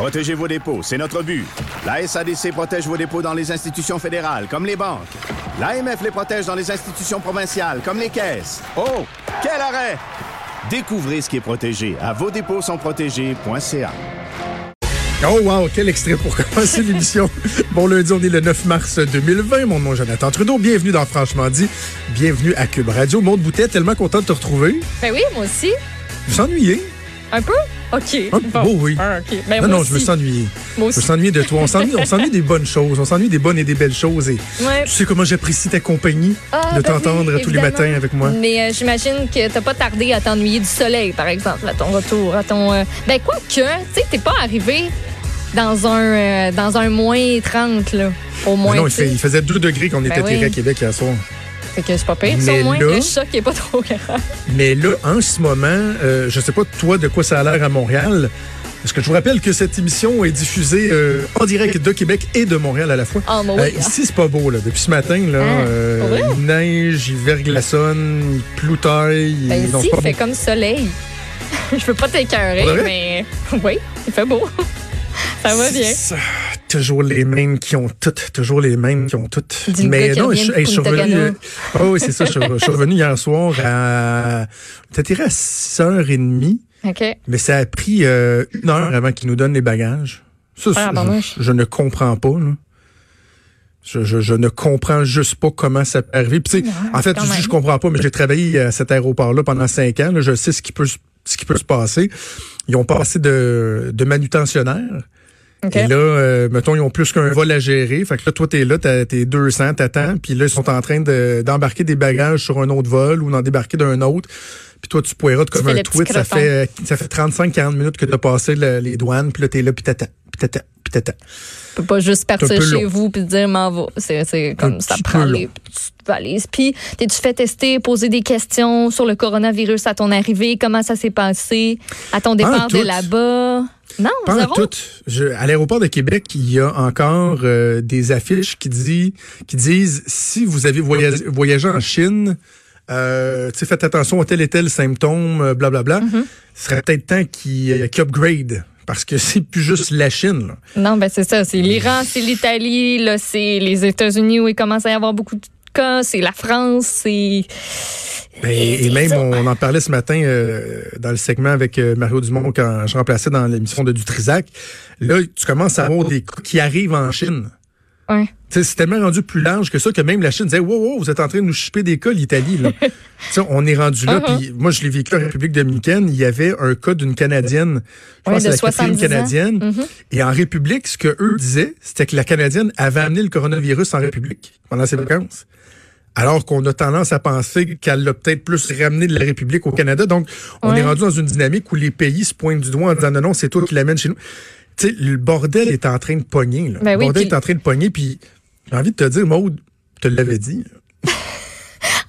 Protégez vos dépôts, c'est notre but. La SADC protège vos dépôts dans les institutions fédérales, comme les banques. L'AMF les protège dans les institutions provinciales, comme les caisses. Oh, quel arrêt! Découvrez ce qui est protégé à vos dépôts sont protégés.ca. Oh wow, quel extrait pour commencer l'émission. bon lundi, on est le 9 mars 2020. Mon nom est Jonathan Trudeau. Bienvenue dans Franchement dit. Bienvenue à Cube Radio. Maud Boutet, tellement content de te retrouver. Ben oui, moi aussi. Vous ennuyez? Un peu? OK. Un bon, oui. Ah. Ben, non, non, aussi. je me sens ennuyé. Moi Je me sens ennuyé de toi. On s'ennuie, des bonnes choses. On s'ennuie des bonnes et des belles choses. Et Ouais. tu sais comment j'apprécie ta compagnie, Ah, de ben t'entendre oui, tous les matins avec moi? Mais euh, j'imagine que t'as pas tardé à t'ennuyer du soleil, par exemple, à ton retour, à ton. euh, Ben quoi que, tu sais, t'es pas arrivé dans un euh, dans un moins 30 là, au moins. Non, il, fait- faisait 2 degrés quand on était Ben oui. atterré à Québec hier soir. Fait que c'est pas pire. Mais au moins, là- le choc est pas trop grave. Mais là, en ce moment, euh, je sais pas toi de quoi ça a l'air à Montréal. Parce que je vous rappelle que cette émission est diffusée euh, en direct de Québec et de Montréal à la fois. Ah, moi, Euh, oui. ici, c'est pas beau. Là. Depuis ce matin, là, Ah, euh, il neige, il verglaçonne, il ploutaille. Ben, ici, il fait beau. comme soleil. Je veux pas t'écœurer, mais oui, il fait beau. Ça va bien. Toujours les mêmes qui ont toutes. Toujours les mêmes qui ont toutes. Mais non, je, de hey, je suis revenu. Euh, oui, c'est ça. Je, suis- je suis revenu hier soir à. Tiré à 6h30. OK. Mais ça a pris euh, une heure avant qu'ils nous donnent les bagages. Ça, Ah, je, je ne comprends pas. là. Je, je, je ne comprends juste pas comment ça peut arriver. Puis, en fait, je je comprends pas, mais j'ai travaillé à cet aéroport-là pendant cinq ans. là. je sais ce qui peut se- ce qui peut se passer. Ils ont passé de, de manutentionnaire. Et là, euh, mettons, ils ont plus qu'un vol à gérer. Fait que là, toi, t'es là, t'as- t'es 200, t'attends. Puis là, ils sont en train de- d'embarquer des bagages sur un autre vol ou d'en débarquer d'un autre. Puis toi, tu poireautes comme un tweet. Ça fait, ça fait 35-40 minutes que t'as passé le- les douanes. Puis là, t'es là, puis t'attends, puis t'attends, puis t'attends. Tu peux pas juste partir chez long. vous puis te dire m'en va. C'est, comme ça prend les petites valises. Puis t'es-tu fait tester, poser des questions sur le coronavirus à ton arrivée? Comment ça s'est passé? À ton départ de là-bas? Non, Pas zéro? tout. Je, à l'aéroport de Québec, il y a encore euh, des affiches qui, dit, qui disent si vous avez voyagé, voyagé en Chine, euh, faites attention aux tel et tel symptômes, euh, blablabla. Mm-hmm. Ce serait peut-être temps qu'ils euh, upgrade. Parce que c'est plus juste la Chine. là. Non, ben c'est ça. C'est l'Iran, c'est l'Italie, là, c'est les États-Unis où il commence à y avoir beaucoup de cas, c'est la France, c'est. Et, et même, on, en parlait ce matin euh, dans le segment avec euh, Mario Dumont quand je remplaçais dans l'émission de Dutrisac. Là, tu commences à avoir des cas qui arrivent en Chine. Ouais. C'est tellement rendu plus large que ça que même la Chine disait Wow, wow, vous êtes en train de nous chipper des cas, l'Italie. on est rendu là. Uh-huh. Puis moi, je l'ai vécu en République dominicaine. Il y avait un cas d'une Canadienne. Je Ouais, pense de que c'est la quatrième 70 ans. Canadienne. Mhm. Et en République, ce que eux disaient, c'était que la Canadienne avait amené le coronavirus en République pendant ses vacances. Alors qu'on a tendance à penser qu'elle l'a peut-être plus ramené de la République au Canada. Donc, on Ouais. est rendu dans une dynamique où les pays se pointent du doigt en disant non, non, c'est toi qui l'amène chez nous. Sais, le bordel est en train de pogner. Là. Ben le bordel puis- est en train de pogner. Puis j'ai envie de te dire, Maude, te l'avais dit.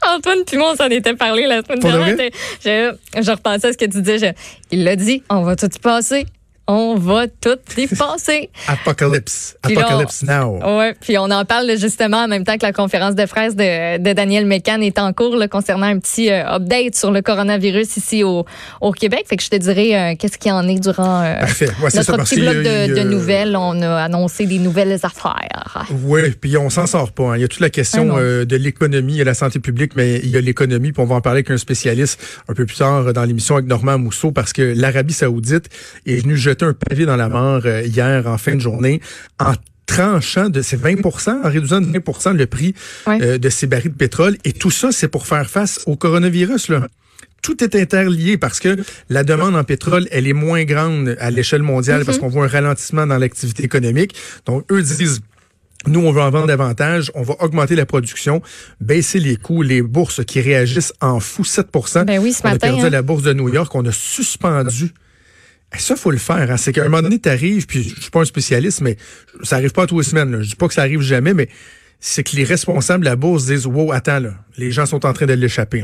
Antoine puis moi, on s'en était parlé la semaine dernière. Je, je repensais à ce que tu disais. Je- il l'a dit, on va tout y passer. On va tout y passer. Apocalypse. Là, Apocalypse now. Ouais, puis on en parle justement en même temps que la conférence de presse de, de Daniel Mécan est en cours là, concernant un petit euh, update sur le coronavirus ici au, au Québec. Fait que je te dirais euh, qu'est-ce qui en est durant euh. Ouais, notre parce petit qu'il bloc de, de nouvelles. On a annoncé des nouvelles affaires. Oui, puis on s'en sort pas. hein. Il y a toute la Ah question euh, de l'économie et la santé publique, mais il y a l'économie, puis on va en parler avec un spécialiste un peu plus tard euh, dans l'émission avec Normand Mousseau, parce que l'Arabie saoudite est venue jeter un pavé dans la mare euh, hier en fin de journée en tranchant de ces 20 en réduisant de 20 le prix Ouais. euh, de ces barils de pétrole. Et tout ça, c'est pour faire face au coronavirus. Là. Tout est interlié parce que la demande en pétrole, elle est moins grande à l'échelle mondiale parce qu'on voit un ralentissement dans l'activité économique. Donc, eux disent, nous, on veut en vendre davantage, on va augmenter la production, baisser les coûts, les bourses qui réagissent en fou 7 Ben oui, ce On a matin, perdu hein. à la bourse de New York, on a suspendu. Eh, Ça, faut le faire. Hein. C'est qu'à un moment donné, t'arrives, puis je suis pas un spécialiste, mais ça arrive pas à tous les semaines. Là. Je dis pas que ça arrive jamais, mais c'est que les responsables de la bourse disent Wow, attends, là, les gens sont en train de l'échapper.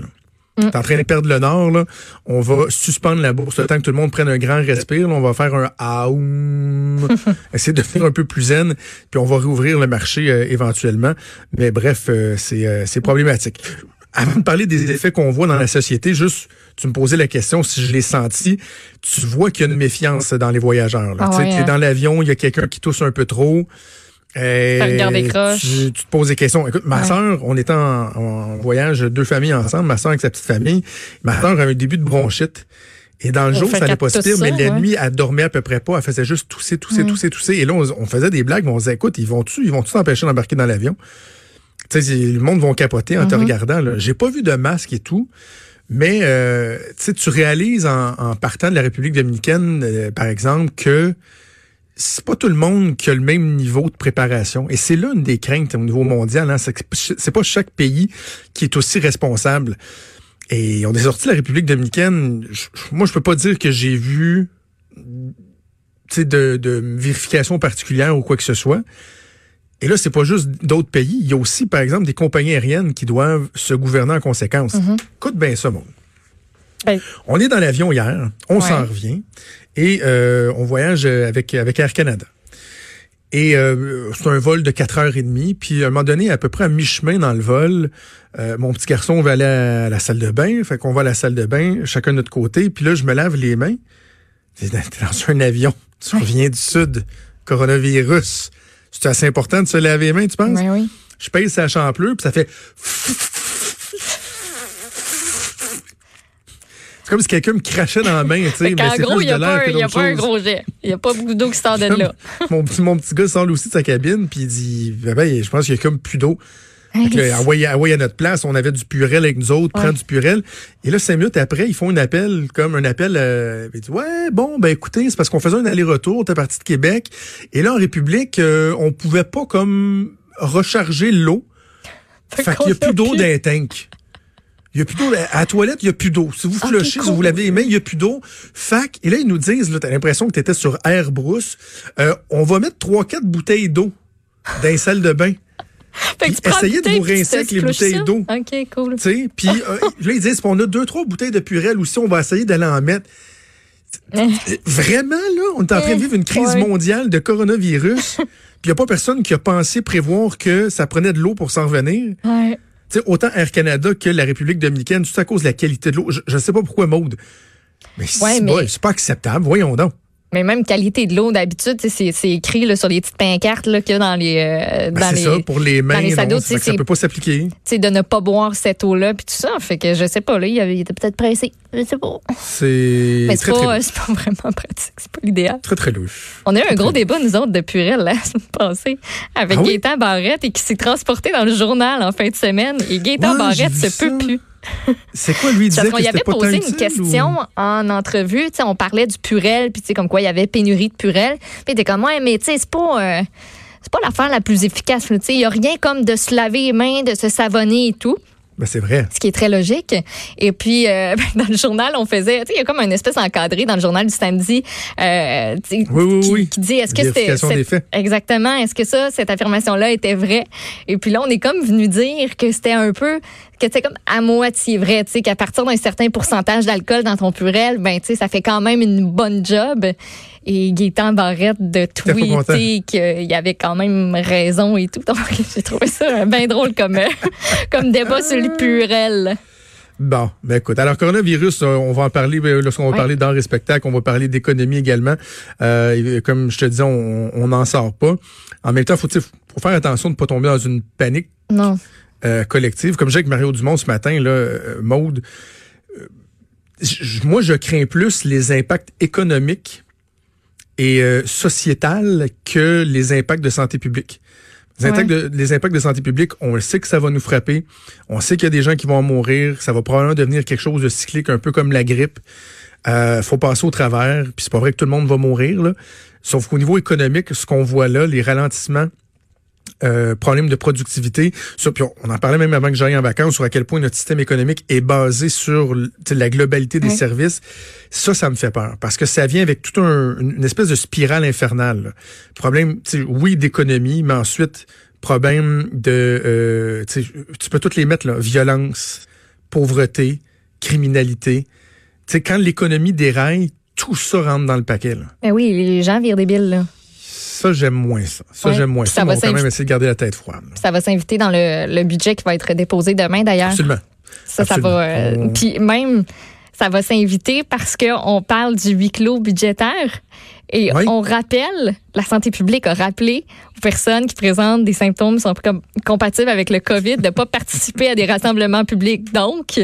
Mm. T'es en train de perdre le nord, là. On va suspendre la bourse le temps que tout le monde prenne un grand respire. là. on va faire un aoum, essayer de devenir un peu plus zen, puis on va rouvrir le marché euh, éventuellement. Mais bref, euh, c'est euh, c'est problématique. Avant de parler des effets qu'on voit dans la société, juste, tu me posais la question si je l'ai senti. Tu vois qu'il y a une méfiance dans les voyageurs. Là. Ah tu sais, t'es hein. dans l'avion, il y a quelqu'un qui tousse un peu trop. Euh, des croches. tu, tu te poses des questions. Écoute, ma Ouais. sœur, on était en, en voyage, deux familles ensemble, ma sœur avec sa petite famille. Ma sœur avait un début de bronchite. Et dans le jour, ça allait pas tousse pire, mais la ouais. nuit, elle dormait à peu près pas. Elle faisait juste tousser, tousser, Mm. tousser, tousser. Et là, on, on faisait des blagues, mais on disait, écoute, ils vont-tu, ils vont-tu t'empêcher d'embarquer dans l'avion? Tu sais, le monde va capoter en te Mm-hmm. regardant. J'ai pas vu de masque et tout. Mais euh, tu sais, tu réalises en, en partant de la République dominicaine, euh, par exemple, que c'est pas tout le monde qui a le même niveau de préparation. Et c'est là une des craintes au niveau mondial. Hein, c'est pas chaque pays qui est aussi responsable. Et on est sorti de la République dominicaine. je- moi, je peux pas dire que j'ai vu de vérification particulière ou quoi que ce soit. Et là, c'est pas juste d'autres pays. Il y a aussi, par exemple, des compagnies aériennes qui doivent se gouverner en conséquence. Écoute bien ça, mon. Ben, On est dans l'avion hier, on Ouais. s'en revient et euh, on voyage avec, avec Air Canada. Et euh, c'est un vol de 4 heures et demie. Puis à un moment donné, à peu près à mi-chemin dans le vol, euh, mon petit garçon va aller à la salle de bain. Fait qu'on va à la salle de bain, chacun de notre côté. Puis là, je me lave les mains. T'es dans un avion. Tu reviens du sud. Coronavirus. C'est assez important de se laver les mains, tu penses? ben oui. Je pèse sa champlure, puis ça fait... C'est comme si quelqu'un me crachait dans la main, tu sais. C'est gros, il n'y a, de l'air pas, y a pas un gros jet. Il n'y a pas beaucoup d'eau qui sort de là. mon, petit, mon petit gars sort lui aussi de sa cabine, puis il dit, ben, ben, je pense qu'il y a comme plus d'eau. Là, envoyé, envoyé à notre place, on avait du purel avec nous autres, Ouais. prends du purel. Et là, cinq minutes après, ils font un appel, comme un appel, euh, ils disent, ouais, bon, ben écoutez, c'est parce qu'on faisait un aller-retour, t'es parti de Québec. Et là, en République, euh, on pouvait pas comme recharger l'eau. Fait qu'il n'y a plus d'eau dans les tanks. Il y a plus d'eau. À la toilette, il n'y a plus d'eau. Si vous Ok, flushez, si cool. vous lavez les mains, il n'y a plus d'eau. Fac, et là, ils nous disent, là, t'as l'impression que tu étais sur Air Brousse. Euh, on va mettre trois, quatre bouteilles d'eau dans les salles de bain. Fait que essayez de vous rincer avec les bouteilles d'eau. OK, cool. Puis euh, là, ils disent, on a deux, trois bouteilles de purel aussi, on va essayer d'aller en mettre. Vraiment, là, on est en train de vivre une crise mondiale de coronavirus. Puis il n'y a pas personne qui a pensé prévoir que ça prenait de l'eau pour s'en revenir. Ouais. Autant Air Canada que la République dominicaine, tout à cause de la qualité de l'eau. Je ne sais pas pourquoi, Maude. Mais Ouais, c'est mais- pas, c'est pas acceptable. Voyons donc. Mais même qualité de l'eau, d'habitude, c'est c'est écrit là, sur les petites pancartes qu'il y a dans les. euh, Ben, dans c'est les ça, pour les mains, les non, sados, ça, peut pas s'appliquer. sais, de ne pas boire cette eau-là, puis tout ça. Fait que je sais pas, là, il, avait- il était peut-être pressé. Je sais pas. C'est Mais c'est pas, c'est vraiment pratique. C'est pas l'idéal. très, très louche. On a eu un gros débat, nous autres, de Purel, la semaine passée, avec Ah oui? Gaétan Barrette et qui s'est transporté dans le journal en fin de semaine. Et Gaétan Ouais, Barrette se peut plus. C'est quoi, lui, disait Parce que qu'on y avait posé une question ou- en entrevue. Tu sais, on parlait du Purel, puis tu sais, comme quoi il y avait pénurie de Purel. Puis était comme, ouais, mais tu sais, c'est pas. euh, c'est pas l'affaire la plus efficace. Tu sais, Il y a rien comme de se laver les mains, de se savonner et tout Ben, c'est vrai. ce qui est très logique. Et puis, euh, dans le journal, on faisait, tu sais, il y a comme une espèce encadré dans le journal du samedi euh, Oui, oui, qui, oui. qui dit, est-ce que c'était... Exactement, est-ce que ça, cette affirmation-là était vraie? Et puis là, on est comme venu dire que c'était un peu, que c'était comme à moitié vrai, tu sais, qu'à partir d'un certain pourcentage d'alcool dans ton purel, ben, tu sais, ça fait quand même une bonne job. Et Gaétan Barrette de tweeter qu'il y avait quand même raison et tout. Donc, j'ai trouvé ça bien drôle comme, comme débat sur le purel. Bon, ben écoute, alors coronavirus, euh, on va en parler ben, lorsqu'on va parler d'art et spectacle, on va parler d'économie également. Euh, comme je te disais, on n'en sort pas. En même temps, faut, faut faire attention de ne pas tomber dans une panique Non. Euh, collective. Comme j'ai avec Mario Dumont ce matin, là, euh, Maude, euh, moi, je crains plus les impacts économiques et sociétals que les impacts de santé publique. Les, Ouais. impacts de, les impacts de santé publique, on le sait que ça va nous frapper. On sait qu'il y a des gens qui vont en mourir. Ça va probablement devenir quelque chose de cyclique, un peu comme la grippe. Euh, faut passer au travers. Puis c'est pas vrai que tout le monde va mourir. Là. Sauf qu'au niveau économique, ce qu'on voit là, les ralentissements, euh, problèmes de productivité. Ça, puis on, on en parlait même avant que j'aille en vacances sur à quel point notre système économique est basé sur la globalité des services. Ça, ça me fait peur parce que ça vient avec toute une espèce de spirale infernale. là. Problème, oui, d'économie, mais ensuite problème de, euh, tu peux toutes les mettre là, violence, pauvreté, criminalité. Tu sais, quand l'économie déraille, tout ça rentre dans le paquet. Là. Ben oui, les gens virent débiles, là. Ça, j'aime moins ça. Ça, Ouais. j'aime moins Puis ça. ça va on va quand même essayer de garder la tête froide. Ça va s'inviter dans le, le budget qui va être déposé demain, d'ailleurs. Absolument. Ça, ça va. euh, On- Puis même, ça va s'inviter parce qu'on parle du huis clos budgétaire. Et Oui. on rappelle, la santé publique a rappelé aux personnes qui présentent des symptômes qui sont com- compatibles avec le COVID de ne pas participer à des rassemblements publics. Donc,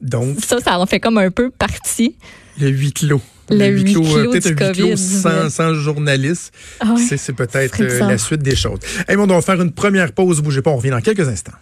Donc, ça, ça en fait comme un peu partie. le huis clos. Le huis clos, peut-être un huis clos sans, sans journaliste. Ah ouais. C'est- peut-être euh, la suite des choses. Hey, on va faire une première pause. Bougez pas, on revient dans quelques instants.